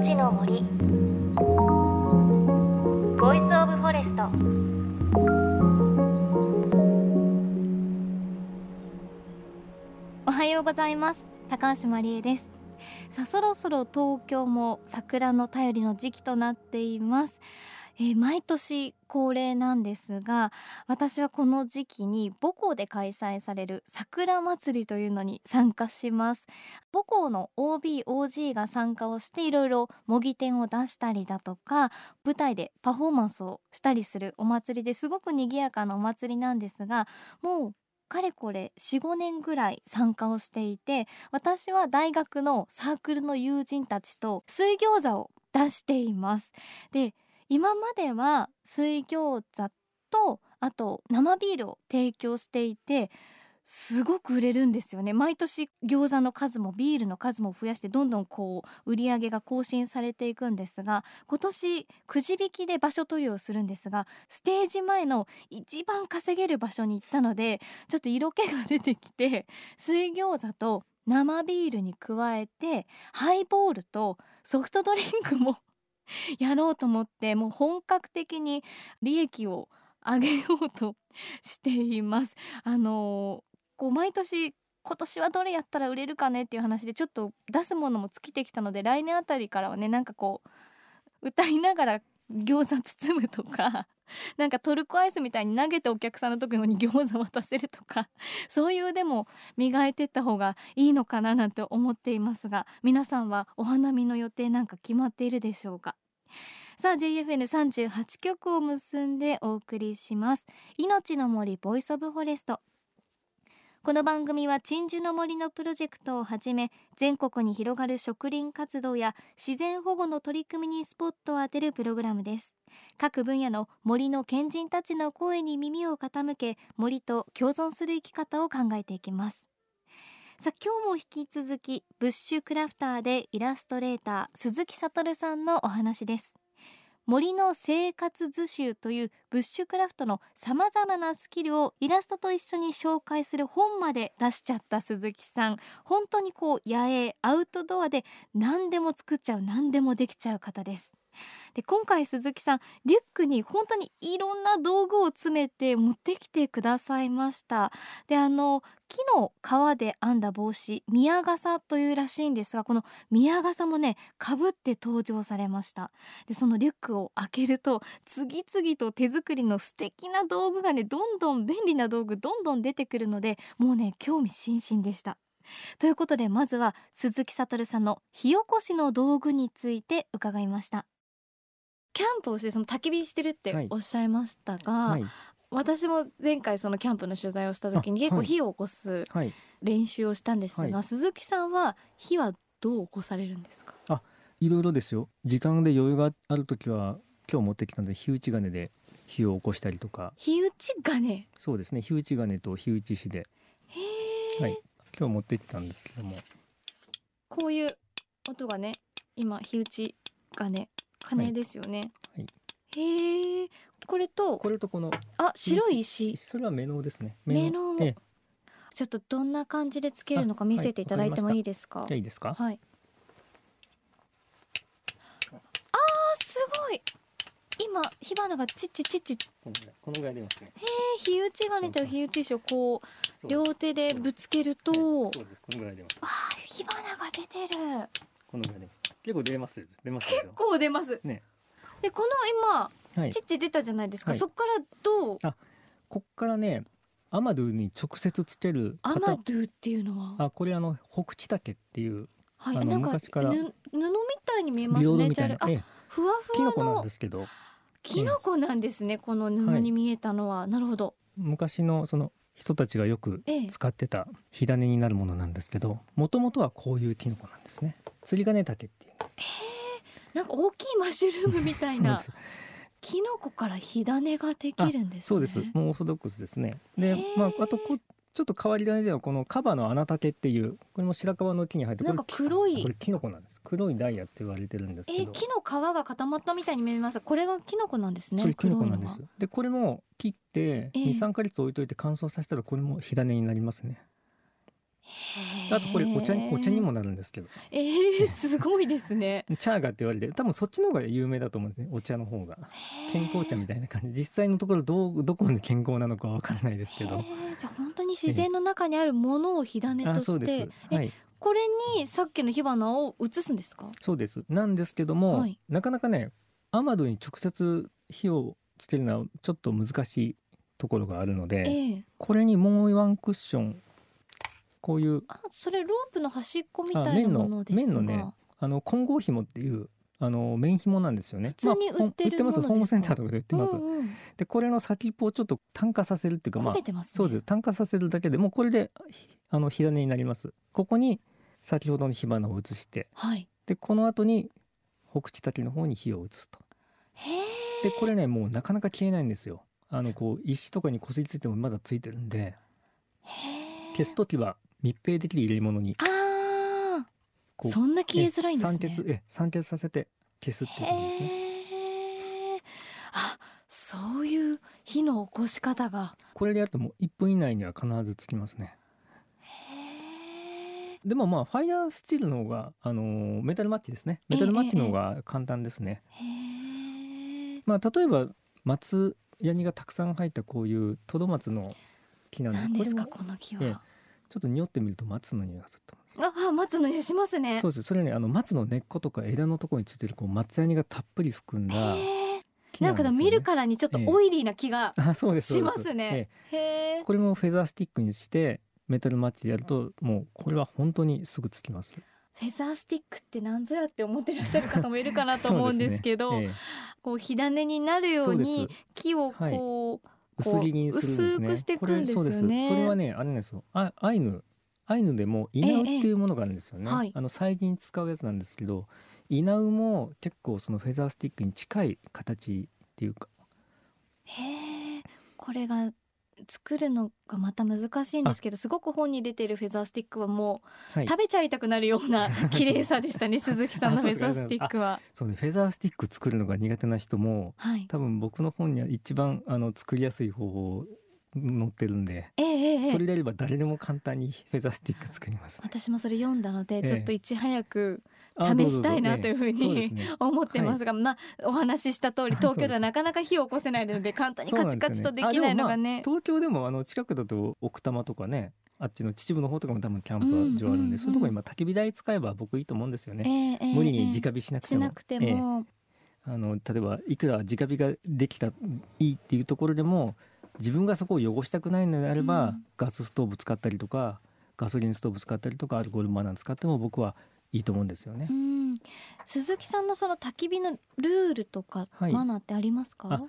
ちの森。ボイスオブフォレスト。おはようございます。高橋真理恵です。さあそろそろ東京も桜の便りの時期となっています。えー、毎年恒例なんですが私はこの時期に母校で開催される桜祭りというのに参加します。母校の OBOG が参加をしていろいろ模擬店を出したりだとか舞台でパフォーマンスをしたりするお祭りですごく賑やかなお祭りなんですがもうかれこれ45年ぐらい参加をしていて私は大学のサークルの友人たちと水餃子を出しています。で今までは水餃子とあと生ビールを提供していてすごく売れるんですよね。毎年餃子の数もビールの数も増やしてどんどんこう売り上げが更新されていくんですが今年くじ引きで場所取りをするんですがステージ前の一番稼げる場所に行ったのでちょっと色気が出てきて水餃子と生ビールに加えてハイボールとソフトドリンクも やろうと思ってもう本格的に利益を上げようと しています。あのこう毎年今年はどれやったら売れるかねっていう話でちょっと出すものも尽きてきたので来年あたりからはねなんかこう歌いながら餃子包むとか なんかトルコアイスみたいに投げてお客さんの時に餃子渡せるとか そういうでも磨いてった方がいいのかななんて思っていますが皆さんはお花見の予定なんか決まっているでしょうか？さあ JFN38 曲を結んでお送りします。命の森ボイスオブフォレスト。この番組は鎮守の森のプロジェクトをはじめ全国に広がる植林活動や自然保護の取り組みにスポットを当てるプログラムです。各分野の森の賢人たちの声に耳を傾け森と共存する生き方を考えていきます。さあ今日も引き続きブッシュクラフターでイラストレーター鈴木悟さんのお話です。森の生活図集というブッシュクラフトのさまざまなスキルをイラストと一緒に紹介する本まで出しちゃった鈴木さん。本当にこう野営アウトドアで何でも作っちゃう何でもできちゃう方です。で今回鈴木さんリュックに本当にいろんな道具を詰めて持ってきてくださいました。であの木の皮で編んだ帽子宮笠というらしいんですがこの宮笠もねかぶって登場されました。でそのリュックを開けると次々と手作りの素敵な道具がねどんどん便利な道具どんどん出てくるのでもうね興味津々でした。ということでまずは鈴木悟さんの火起こしの道具について伺いました。キャンプをしてその焚き火してるっておっしゃいましたが、はい。はい、私も前回そのキャンプの取材をした時に結構火を起こす練習をしたんですが、はい、鈴木さんは火はどう起こされるんですか？あいろいろですよ。時間で余裕がある時は今日持ってきたので火打ち金で火を起こしたりとか。火打ち金？そうですね。火打ち金と火打ち石で。へえ、はい、今日持ってきたんですけども。こういう音がね今火打ち金金ですよね。はい。へえ。これとこれとこのあ白い石。それは目のですね。目の。ええ、ちょっとどんな感じでつけるのか見せていただいてもいいですか？いいですか？はい。あーすごい。今火花がチッチチッチこのぐらい出ますね。へえ火打ち金と火打ち石をこう両手でぶつけると、そうですこのぐらい出ます。あ火花が出てる。このぐらい出ます。結構出ます出ます結構出ます。ね。でこの今、はい、チッチ出たじゃないですか、はい、そっからどう？あこっからねアマドゥに直接つけるアマドゥっていうのは？あこれあの北地竹っていうはい、あの昔から布みたいに見えますね。じゃあ、ふわふわのキノコなんですけど。キノコなんですね。この布に見えたのは、はい、なるほど。昔のその人たちがよく使ってた火種になるものなんですけど、もともとはこういうキノコなんですね。釣り鐘竹っていうんです。えー、なんか大きいマッシュルームみたいな。キノコから火種ができるんです、ね、そうです。もうオーソドックスですね。で、まああとこちょっと変わり種ではこのカバの穴竹っていうこれも白樺の木に入ってなんか黒い。これキノコなんです。黒いダイヤって言われてるんですけど、えー、木の皮が固まったみたいに見えます。これがキノコなんですね。キノコなんです。でこれも切って23、か月置いといて乾燥させたらこれも火種になりますねあとこれお茶お茶にもなるんですけど。えー、すごいですね。チャーガって言われて多分そっちの方が有名だと思うんですね。お茶の方が。健康茶みたいな感じ。実際のところどうどこまで健康なのかわからないですけど。じゃあ本当に自然の中にあるものを火種として、はい、これにさっきの火花を移すんですか？そうです。なんですけども、はい、なかなかねアマドに直接火をつけるのはちょっと難しいところがあるので、えー、これにもうワンクッションこういう。あそれロープの端っこみたいなものですが。綿のねあの混合紐っていうあの綿紐なんですよね。普通に売ってる、まあ、売ってます。ホームセンターとかで売ってます。うんうん、でこれの先っぽをちょっと炭化させるっていうかまあ、ね、そうです。炭化させるだけでもうこれであの火種になります。ここに先ほどの火花を移して、はい、でこの後に北地滝の方に火を移すと。でこれねもうなかなか消えないんですよ。あのこう石とかにこすりついてもまだついてるんで。消す時は密閉できる入れ物にああそんな消えづらいんですね。酸欠え酸欠させて消すっていうことですね。あそういう火の起こし方が。これでやるともう1分以内には必ずつきますね。でもまあファイヤースチールの方があのー、メタルマッチですね。メタルマッチの方が簡単ですね、まあ例えば松ヤニがたくさん入ったこういうトドマツの木なんでこれもこの木は、ええ、ちょっと匂ってみると松の匂いがすると思いますあ松の匂いしますね。そうです。それねあの松の根っことか枝のところについてるこう松ヤニがたっぷり含んだな、ね,、なんか見るからにちょっとオイリーな気が、しますね、え、これもフェザースティックにしてメタルマッチでやるともうこれは本当にすぐつきます。フェザースティックって何ぞやって思ってらっしゃる方もいるかなと思うんですけど ね。ええ、こう火種になるように木をこう、はい薄切りにするんですね。薄くしていくんですよね。それはねあれですよ。あアイヌアイヌでも稲ウっていうものがあるんですよね。ええはい、あの祭事に使うやつなんですけど、稲ウも結構そのフェザースティックに近い形っていうか。へえ、これが作るのがまた難しいんですけどすごく本に出てるフェザースティックはもう、はい、食べちゃいたくなるような 綺麗さでしたね鈴木さんのフェザースティックは。そうね。フェザースティック作るのが苦手な人も、はい、多分僕の本には一番あの作りやすい方法載ってるんで、えええ、それであれば誰でも簡単にフェザースティック作ります、ね、私もそれ読んだので、ちょっといち早く試したいなというふうに、ね、思ってますが、はい、まあお話しした通り 東京ではなかなか火を起こせないので簡単にカチカチとできないのがね、東京でもあの近くだと奥多摩とかねあっちの秩父の方とかも多分キャンプ場あるんで、そういうところにまあ焚き火台使えば僕いいと思うんですよね、えー、無理に直火しなくても。しなくても、えー、あの例えばいくら直火ができたいいっていうところでも自分がそこを汚したくないのであれば、うん、ガスストーブ使ったりとかガソリンストーブ使ったりとかアルコールマナー使っても僕はいいと思うんですよね。鈴木さんのその焚き火のルールとか、マナーってありますか？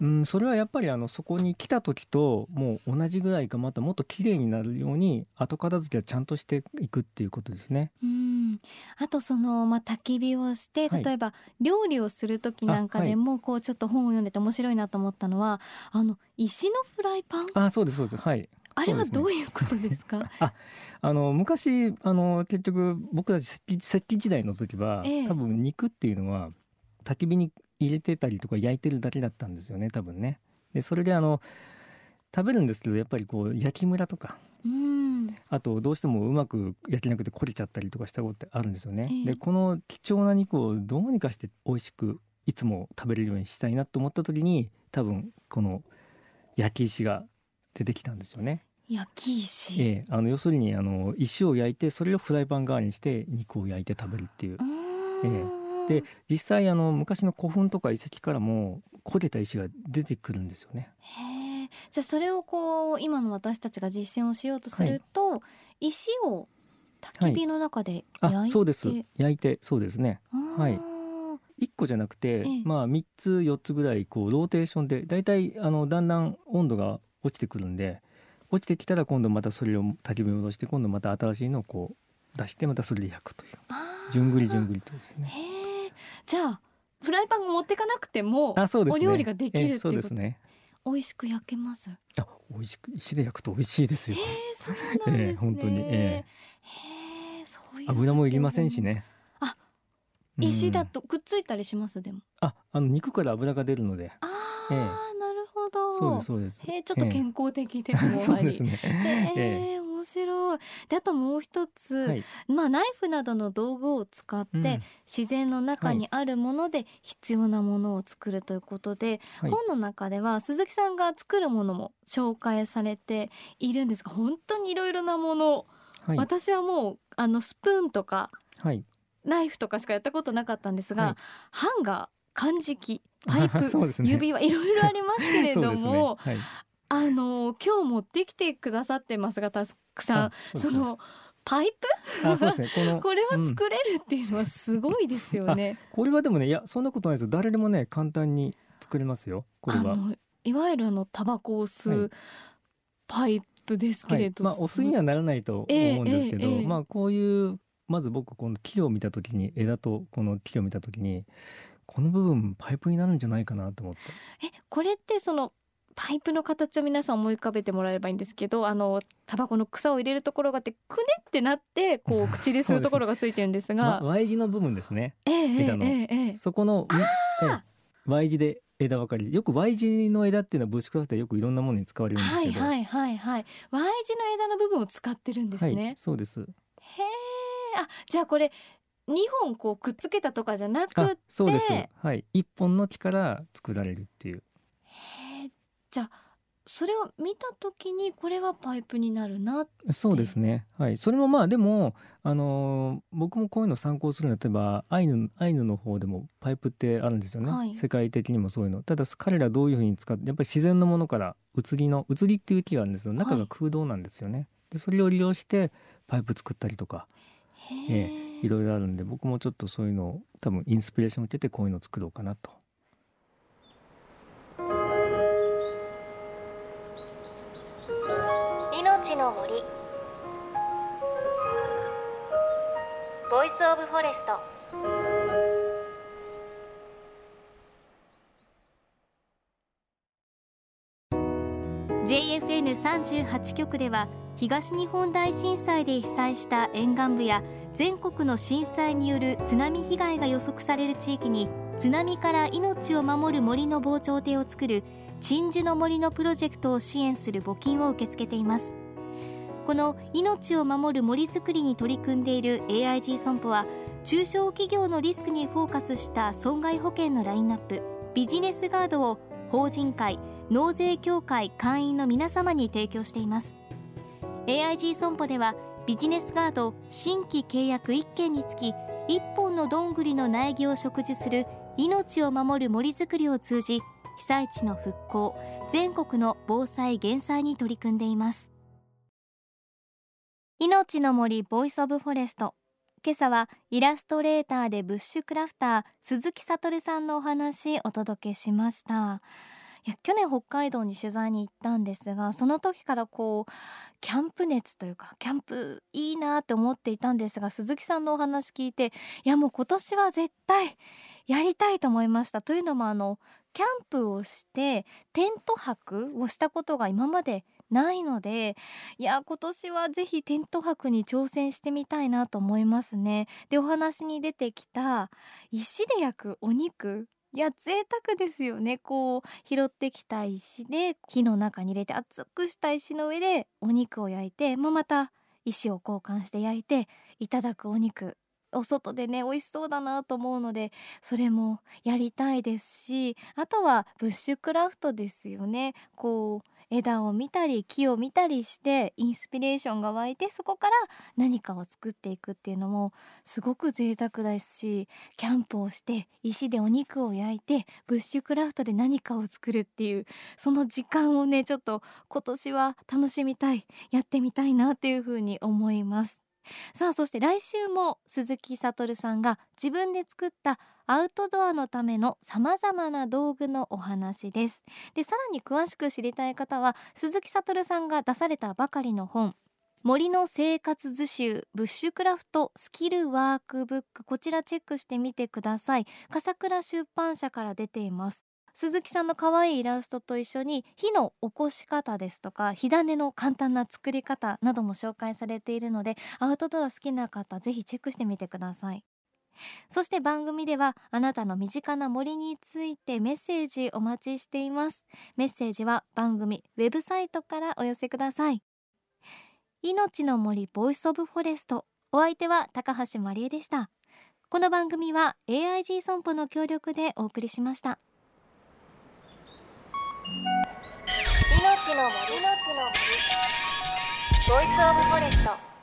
うん、それはやっぱりあのそこに来た時ともう同じぐらいかまたもっと綺麗になるように後片付けはちゃんとしていくっていうことですね。うん。あとそのまあ焚き火をして例えば料理をする時なんかでもこうちょっと本を読んでて面白いなと思ったのはあの石のフライパン？あ、そうですそうですはい。あれはどういうことですか？あ、あの昔あの結局僕たち石器時代の時は、ええ、多分肉っていうのは焚き火に入れてたりとか焼いてるだけだったんですよね多分ね。でそれであの食べるんですけどやっぱりこう焼きムラとか、うん、あとどうしてもうまく焼けなくて焦げちゃったりとかしたことってあるんですよね。え、でこの貴重な肉をどうにかして美味しくいつも食べれるようにしたいなと思った時に多分この焼き石が出てきたんですよね。焼き石、ええ、あの要するにあの石を焼いてそれをフライパン代わりにして肉を焼いて食べるっていう。ええ、で実際あの昔の古墳とか遺跡からも焦げた石が出てくるんですよね。へじゃあそれをこう今の私たちが実践をしようとすると、はい、石を焚き火の中で焼いて、はい、そうです。焼いてそうですね。はい。1個じゃなくて、ええ、まあ3つ4つぐらいこうローテーションでだいたいあのだんだん温度が落ちてくるんで落ちてきたら今度またそれを焚き火に戻して今度また新しいのをこう出してまたそれで焼くというじゅんぐりじゅんぐりとですね。じゃあフライパンを持っていかなくてもあそうです、ね、お料理ができるそうですね。美味しく焼けます。あ、美味しく石で焼くと美味しいですよ。えー、そうなんですね。えー、本当に。えー、そういう油もいりませんしね。あ、石だとくっついたりします？でも。あ、あの肉から油が出るので。ああ、えー、ど。そうですそうです。えー、ちょっと健康的でもあり。そうですね。えー、面面白い。であともう一つ、はい、まあナイフなどの道具を使って、うん、自然の中にあるもので必要なものを作るということで、はい、本の中では鈴木さんが作るものも紹介されているんですが本当にいろいろなもの、はい、私はもうあのスプーンとか、ナイフとかしかやったことなかったんですが、ハンガー漢字器パイプ、ね、指輪いろいろありますけれども、ね。はい、あの今日持ってきてくださってますがたくさんそ、ね,、のパイプ？あそうですね。この これは作れるっていうのはすごいですよね、うん、これはでもねいやそんなことないです。誰でもね簡単に作れますよ。これは。いわゆるあのタバコを吸うパイプですけれど、はい、まあお酢にはならないと思うんですけど、えーえー、まあこういうまず僕この木を見た時に枝とこの木を見た時にこの部分パイプになるんじゃないかなと思って。えこれってそのパイプの形を皆さん思い浮かべてもらえればいいんですけどあのタバコの草を入れるところがあってくねってなってこう 口で吸うところがついてるんですが。ま、Y 字の部分ですね、えー、枝の、えー、そこの、えー、Y 字で枝分かり。よく Y 字の枝っていうのはブッシュクラフトはよくいろんなものに使われるんですけど。はいはいはいはい。Y 字の枝の部分を使ってるんですね、はい、そうです。へえあじゃあこれ2本こうくっつけたとかじゃなくてそうです。はい。1本の木から作られるっていう。へえ。じゃあそれを見た時にこれはパイプになるなそうですね。はい。それもまあでもあのー、僕もこういうの参考するの例えばアイヌアイヌの方でもパイプってあるんですよね、はい、世界的にもそういうの。ただ彼らどういうふうに使ってやっぱり自然のものから移りの移りっていう木があるんですよ。中が空洞なんですよね、はい、でそれを利用してパイプ作ったりとか。ええいろいろあるんで僕もちょっとそういうのを多分インスピレーションを受けてこういうのを作ろうかなと。命の森ボイスオブフォレスト JFN38 局では東日本大震災で被災した沿岸部や全国の震災による津波被害が予測される地域に津波から命を守る森の防潮堤を作る鎮守の森のプロジェクトを支援する募金を受け付けています。この命を守る森づくりに取り組んでいる AIG 損保は中小企業のリスクにフォーカスした損害保険のラインナップビジネスガードを法人会納税協会会員の皆様に提供しています。AIG 損保ではビジネスガード新規契約1件につき1本のどんぐりの苗木を植樹する命を守る森づくりを通じ被災地の復興全国の防災減災に取り組んでいます。命の森ボイスオブフォレスト。今朝はイラストレーターでブッシュクラフター鈴木悟さんのお話お届けしました。いや去年北海道に取材に行ったんですがその時からこうキャンプ熱というかキャンプいいなって思っていたんですが鈴木さんのお話聞いていやもう今年は絶対やりたいと思いました。というのもあのキャンプをしてテント泊をしたことが今までないのでいや今年はぜひテント泊に挑戦してみたいなと思いますね。でお話に出てきた石で焼くお肉いや贅沢ですよね。こう拾ってきた石で火の中に入れて熱くした石の上でお肉を焼いて、まあ、また石を交換して焼いていただくお肉お外でね美味しそうだなと思うのでそれもやりたいですしあとはブッシュクラフトですよね。こう枝を見たり木を見たりしてインスピレーションが湧いてそこから何かを作っていくっていうのもすごく贅沢ですしキャンプをして石でお肉を焼いてブッシュクラフトで何かを作るっていうその時間をねちょっと今年は楽しみたいやってみたいなっていうふうに思います。さあそして来週も鈴木悟さんが自分で作ったアウトドアのためのさまざまな道具のお話です。でさらに詳しく知りたい方は鈴木悟さんが出されたばかりの本森の生活図集ブッシュクラフトスキルワークブックこちらチェックしてみてください。笠倉出版社から出ています。鈴木さんの可愛いイラストと一緒に火の起こし方ですとか火種の簡単な作り方なども紹介されているのでアウトドア好きな方ぜひチェックしてみてください。そして番組ではあなたの身近な森についてメッセージお待ちしています。メッセージは番組ウェブサイトからお寄せください。命の森ボイスオブフォレスト。お相手は高橋まりえでした。この番組は AIG 損保の協力でお送りしました。ちの森。ボイスオブフォレスト。